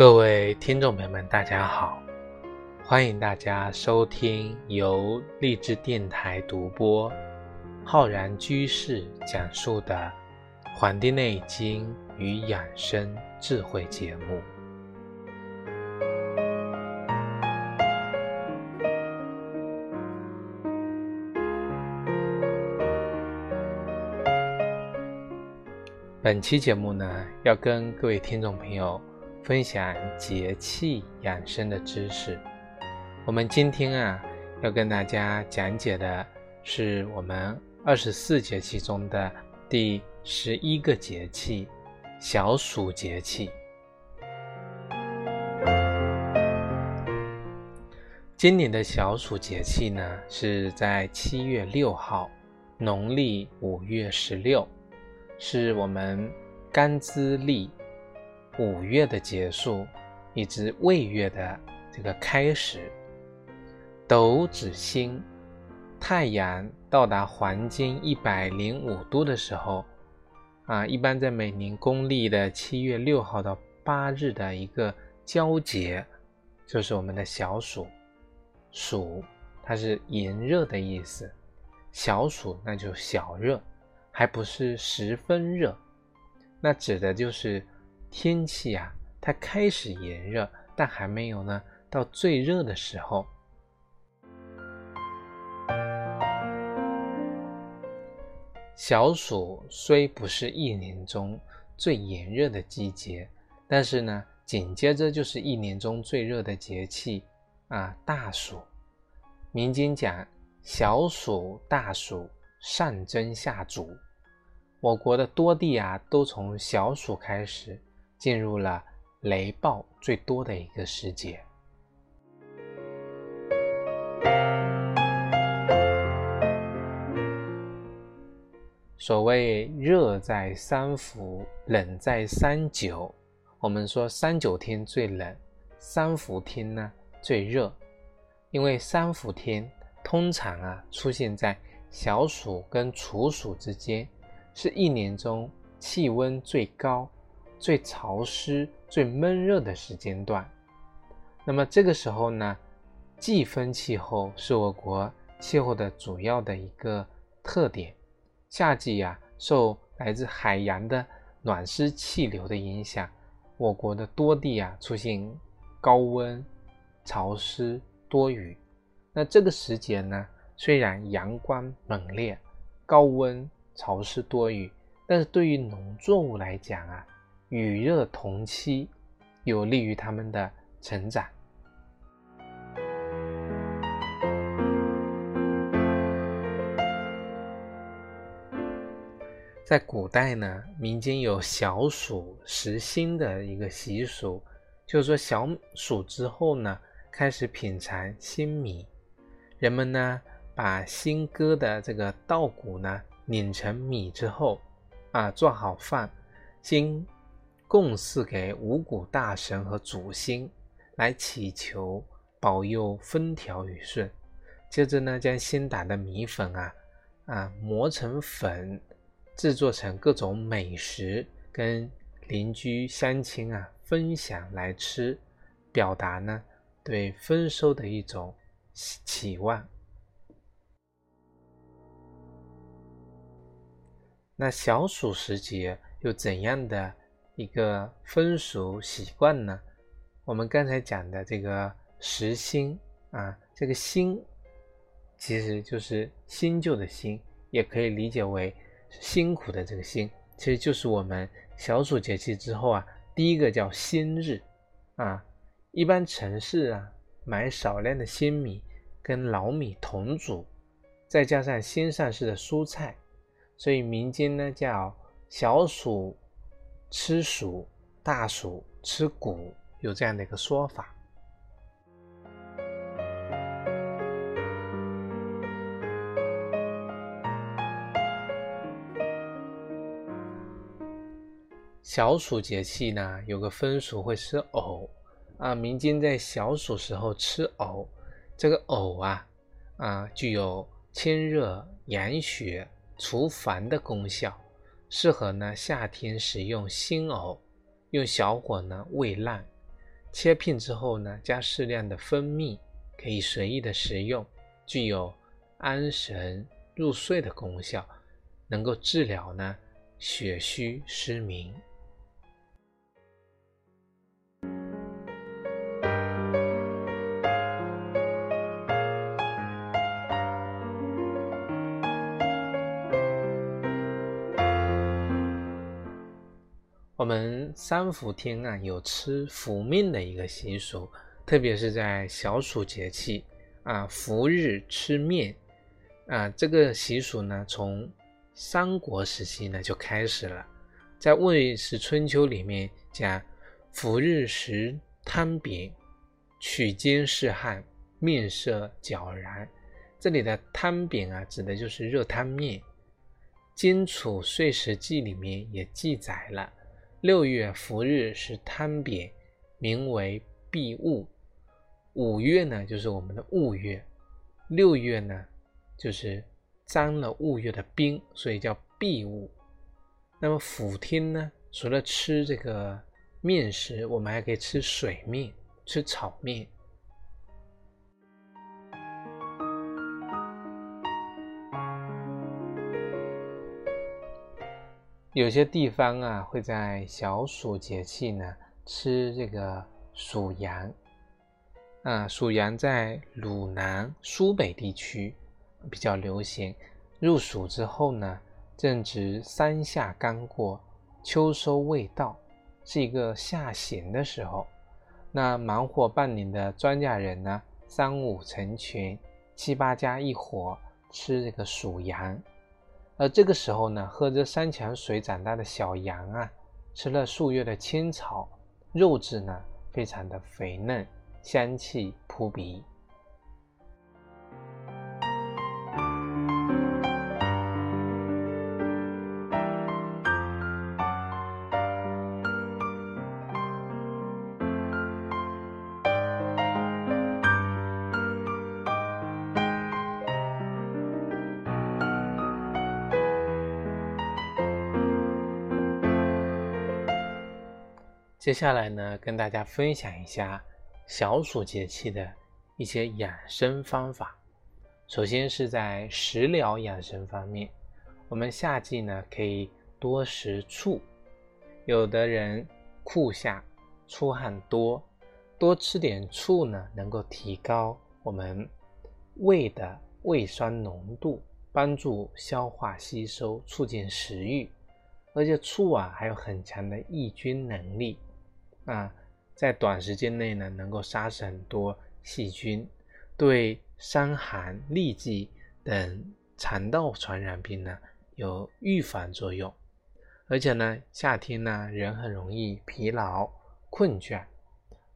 各位听众朋友们，大家好！欢迎大家收听由励志电台独播、浩然居士讲述的《黄帝内经与养生智慧》节目。本期节目呢，要跟各位听众朋友。分享节气养生的知识。我们今天啊，要跟大家讲解的是我们二十四节气中的第十一个节气——小暑节气。今年的小暑节气呢，是在七月六号，农历五月十六，是我们干支历。五月的结束，以及未月的这个开始，斗指星，太阳到达黄金一百零五度的时候，啊，一般在每年公历的七月六号到八日的一个交节，就是我们的小暑。暑，它是炎热的意思，小暑那就小热，还不是十分热，那指的就是。天气啊，它开始炎热，但还没有呢到最热的时候。小暑虽不是一年中最炎热的季节，但是呢，紧接着就是一年中最热的节气啊，大暑。民间讲小暑、大暑，上蒸下煮。我国的多地啊，都从小暑开始。进入了雷暴最多的一个时节。所谓热在三伏，冷在三九。我们说三九天最冷，三伏天呢最热。因为三伏天通常啊出现在小暑跟处暑之间，是一年中气温最高。最潮湿、最闷热的时间段，那么这个时候呢，季风气候是我国气候的主要的一个特点。夏季呀，受来自海洋的暖湿气流的影响，我国的多地啊出现高温、潮湿、多雨。那这个时节呢，虽然阳光猛烈、高温、潮湿多雨，但是对于农作物来讲啊。与热同期，有利于他们的成长。在古代呢，民间有小暑食新的一个习俗，就是说小暑之后呢，开始品尝新米。人们呢，把新割的这个稻谷呢碾成米之后，啊，做好饭，新。供祀给五谷大神和祖先，来祈求保佑风调雨顺。接着呢，将新打的米粉啊啊磨成粉，制作成各种美食，跟邻居乡亲啊分享来吃，表达呢对丰收的一种期望。那小暑时节有怎样的？一个风俗习惯呢？我们刚才讲的这个时新啊，这个新其实就是新旧的新，也可以理解为辛苦的这个辛，其实就是我们小暑节气之后啊，第一个叫新日啊。一般城市啊，买少量的新米跟老米同煮，再加上新上市的蔬菜，所以民间呢叫小暑。吃薯，大暑吃谷，有这样的一个说法。小暑节气呢，有个风俗会吃藕啊，民间在小暑时候吃藕，这个藕啊啊具有清热养血、除烦的功效。适合呢夏天食用新藕，用小火呢煨烂，切片之后呢，加适量的蜂蜜，可以随意的食用，具有安神入睡的功效，能够治疗呢血虚失明。我们三伏天啊，有吃伏面的一个习俗，特别是在小暑节气啊，伏日吃面啊，这个习俗呢，从三国时期呢就开始了。在《魏氏春秋》里面讲，伏日食汤饼，取煎是汗，面色皎然。这里的汤饼啊，指的就是热汤面。《荆楚岁时记》里面也记载了。六月伏日是贪扁，名为闭物。五月呢，就是我们的戊月；六月呢，就是沾了戊月的冰，所以叫闭物。那么伏天呢，除了吃这个面食，我们还可以吃水面，吃炒面。有些地方啊，会在小暑节气呢吃这个属羊。啊，属羊在鲁南、苏北地区比较流行。入暑之后呢，正值三夏刚过，秋收未到，是一个下行的时候。那忙活半年的庄稼人呢，三五成群，七八家一伙吃这个属羊。而这个时候呢，喝着山泉水长大的小羊啊，吃了数月的青草，肉质呢非常的肥嫩，香气扑鼻。接下来呢，跟大家分享一下小暑节气的一些养生方法。首先是在食疗养生方面，我们夏季呢可以多食醋。有的人酷夏出汗多，多吃点醋呢，能够提高我们胃的胃酸浓度，帮助消化吸收，促进食欲。而且醋啊，还有很强的抑菌能力。啊，在短时间内呢，能够杀死很多细菌，对伤寒、痢疾等肠道传染病呢有预防作用。而且呢，夏天呢，人很容易疲劳困倦，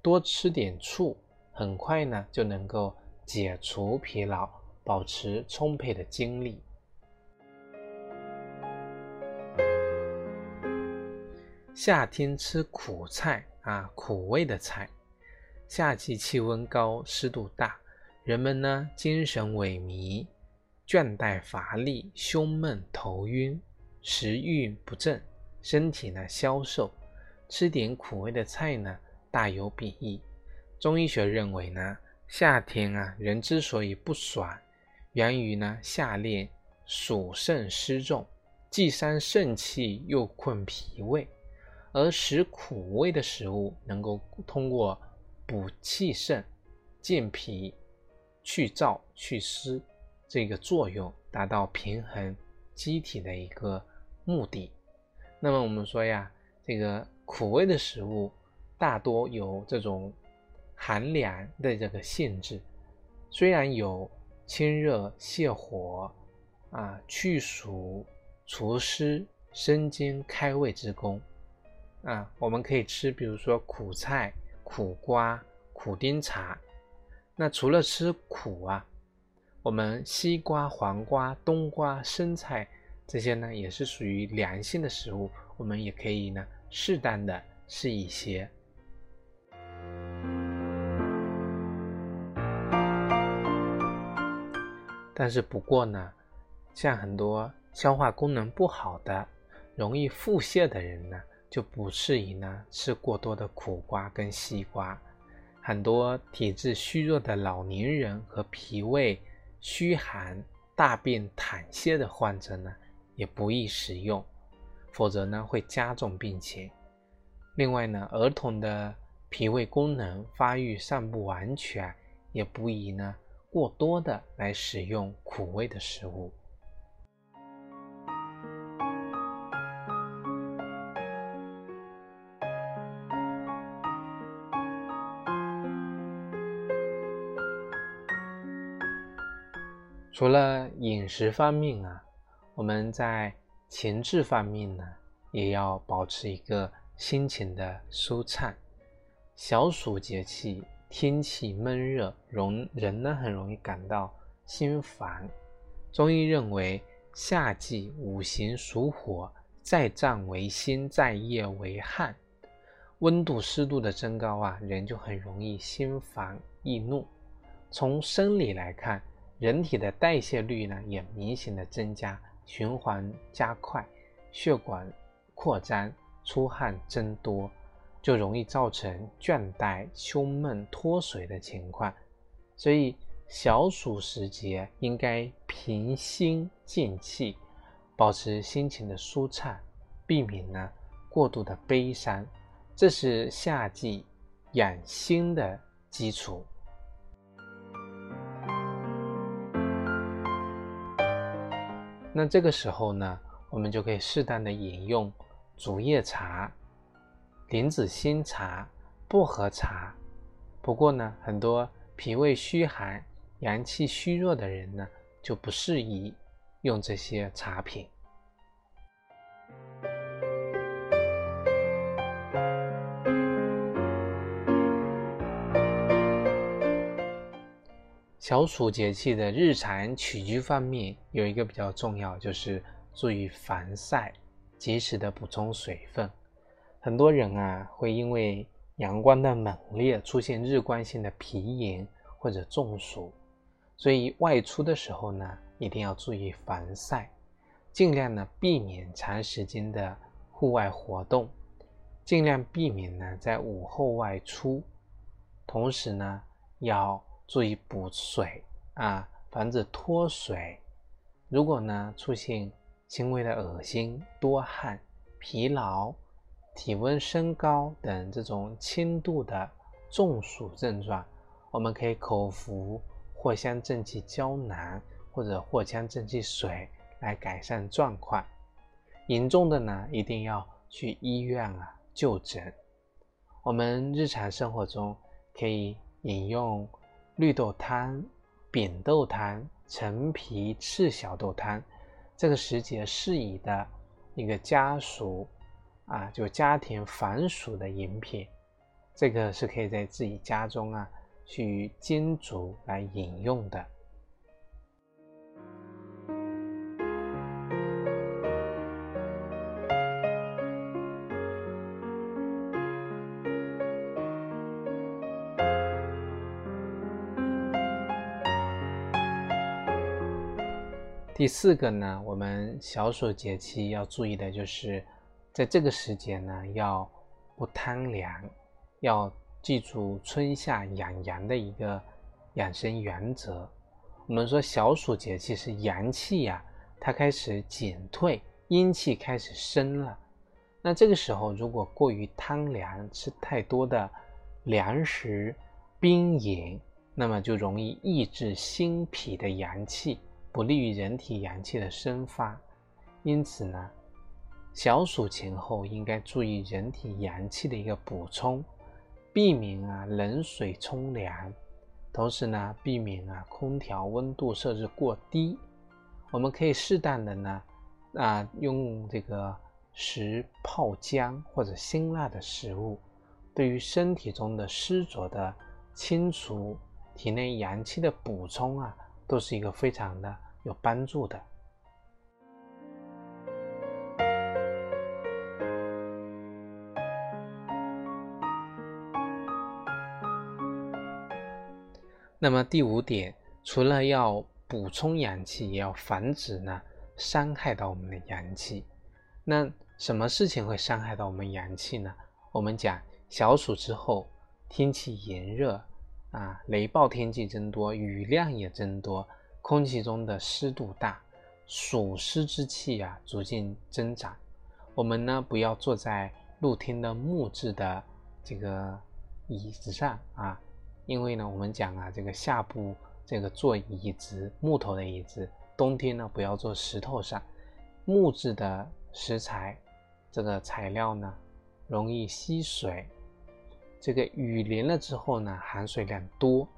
多吃点醋，很快呢就能够解除疲劳，保持充沛的精力。夏天吃苦菜。啊，苦味的菜。夏季气温高，湿度大，人们呢精神萎靡，倦怠乏力，胸闷头晕，食欲不振，身体呢消瘦。吃点苦味的菜呢，大有裨益。中医学认为呢，夏天啊，人之所以不爽，源于呢夏练暑肾湿重，既伤肾气，又困脾胃。而食苦味的食物，能够通过补气肾、健脾、去燥、去湿这个作用，达到平衡机体的一个目的。那么我们说呀，这个苦味的食物大多有这种寒凉的这个性质，虽然有清热泻火、啊去暑除湿、生津开胃之功。啊，我们可以吃，比如说苦菜、苦瓜、苦丁茶。那除了吃苦啊，我们西瓜、黄瓜、冬瓜、生菜这些呢，也是属于凉性的食物，我们也可以呢适当的吃一些。但是不过呢，像很多消化功能不好的、容易腹泻的人呢。就不适宜呢吃过多的苦瓜跟西瓜。很多体质虚弱的老年人和脾胃虚寒、大便溏泻的患者呢，也不宜食用，否则呢会加重病情。另外呢，儿童的脾胃功能发育尚不完全，也不宜呢过多的来使用苦味的食物。除了饮食方面啊，我们在情志方面呢，也要保持一个心情的舒畅。小暑节气天气闷热，容人呢很容易感到心烦。中医认为，夏季五行属火，在脏为心，在液为汗。温度湿度的增高啊，人就很容易心烦易怒。从生理来看，人体的代谢率呢也明显的增加，循环加快，血管扩张，出汗增多，就容易造成倦怠、胸闷、脱水的情况。所以小暑时节应该平心静气，保持心情的舒畅，避免呢过度的悲伤，这是夏季养心的基础。那这个时候呢，我们就可以适当的饮用竹叶茶、莲子心茶、薄荷茶。不过呢，很多脾胃虚寒、阳气虚弱的人呢，就不适宜用这些茶品。小暑节气的日常起居方面有一个比较重要，就是注意防晒，及时的补充水分。很多人啊会因为阳光的猛烈出现日光性的皮炎或者中暑，所以外出的时候呢一定要注意防晒，尽量呢避免长时间的户外活动，尽量避免呢在午后外出，同时呢要。注意补水啊，防止脱水。如果呢出现轻微的恶心、多汗、疲劳、体温升高等这种轻度的中暑症状，我们可以口服藿香正气胶囊或者藿香正气水来改善状况。严重的呢，一定要去医院啊就诊。我们日常生活中可以饮用。绿豆汤、扁豆汤、陈皮赤小豆汤，这个时节适宜的一个家属啊，就家庭防暑的饮品，这个是可以在自己家中啊去煎煮来饮用的。第四个呢，我们小暑节气要注意的就是，在这个时节呢，要不贪凉，要记住春夏养阳的一个养生原则。我们说小暑节气是阳气呀，它开始减退，阴气开始生了。那这个时候如果过于贪凉，吃太多的凉食、冰饮，那么就容易抑制心脾的阳气。不利于人体阳气的生发，因此呢，小暑前后应该注意人体阳气的一个补充，避免啊冷水冲凉，同时呢，避免啊空调温度设置过低。我们可以适当的呢，啊用这个食泡姜或者辛辣的食物，对于身体中的湿浊的清除、体内阳气的补充啊，都是一个非常的。有帮助的。那么第五点，除了要补充阳气，也要防止呢伤害到我们的阳气。那什么事情会伤害到我们阳气呢？我们讲小暑之后，天气炎热啊，雷暴天气增多，雨量也增多，空气中的湿度大，暑湿之气啊逐渐增长。我们呢，不要坐在露天的木质的这个椅子上啊，因为呢，我们讲啊，这个下部这个坐椅子，木头的椅子，冬天呢，不要坐石头上，木质的石材。这个材料呢，容易吸水。这个雨淋了之后呢，含水量多，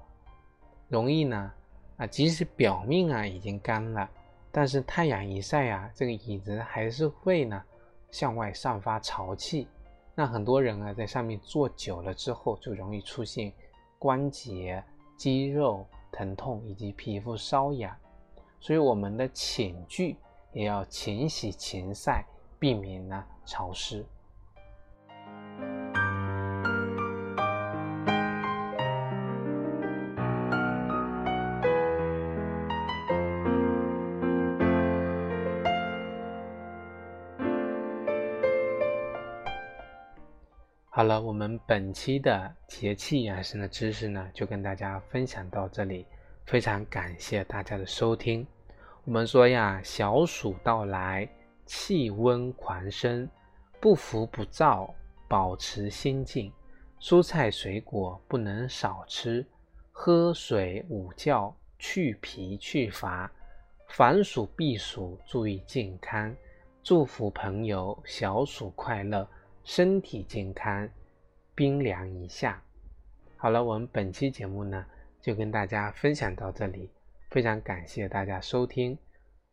容易呢，啊，即使表面啊已经干了，但是太阳一晒啊，这个椅子还是会呢向外散发潮气。那很多人啊在上面坐久了之后，就容易出现关节、肌肉疼痛以及皮肤瘙痒。所以我们的寝具也要勤洗勤晒。避免呢潮湿。本期的节气养生的知识呢，就跟大家分享到这里。非常感谢大家的收听。我们说呀，小暑到来。气温狂升，不浮不躁，保持心静。蔬菜水果不能少吃，喝水午觉去皮去乏。防暑避暑，注意健康。祝福朋友小暑快乐，身体健康，冰凉一下。好了，我们本期节目呢，就跟大家分享到这里，非常感谢大家收听。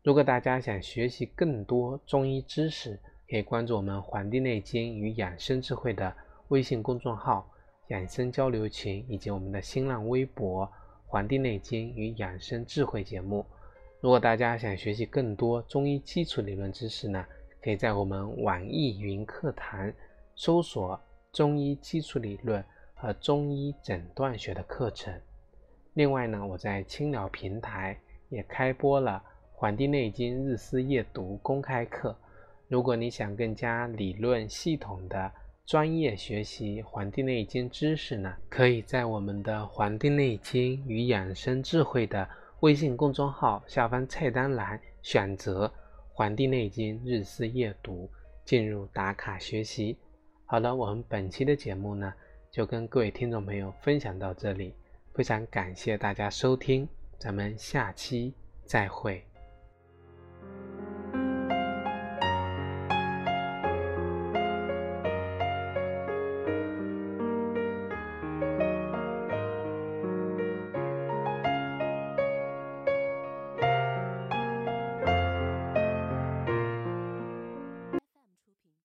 如果大家想学习更多中医知识，可以关注我们《黄帝内经与养生智慧》的微信公众号、养生交流群，以及我们的新浪微博《黄帝内经与养生智慧》节目。如果大家想学习更多中医基础理论知识呢，可以在我们网易云课堂搜索“中医基础理论”和“中医诊断学”的课程。另外呢，我在青鸟平台也开播了。《黄帝内经日思夜读》公开课，如果你想更加理论系统的专业学习《黄帝内经》知识呢，可以在我们的《黄帝内经与养生智慧》的微信公众号下方菜单栏选择《黄帝内经日思夜读》，进入打卡学习。好了，我们本期的节目呢，就跟各位听众朋友分享到这里，非常感谢大家收听，咱们下期再会。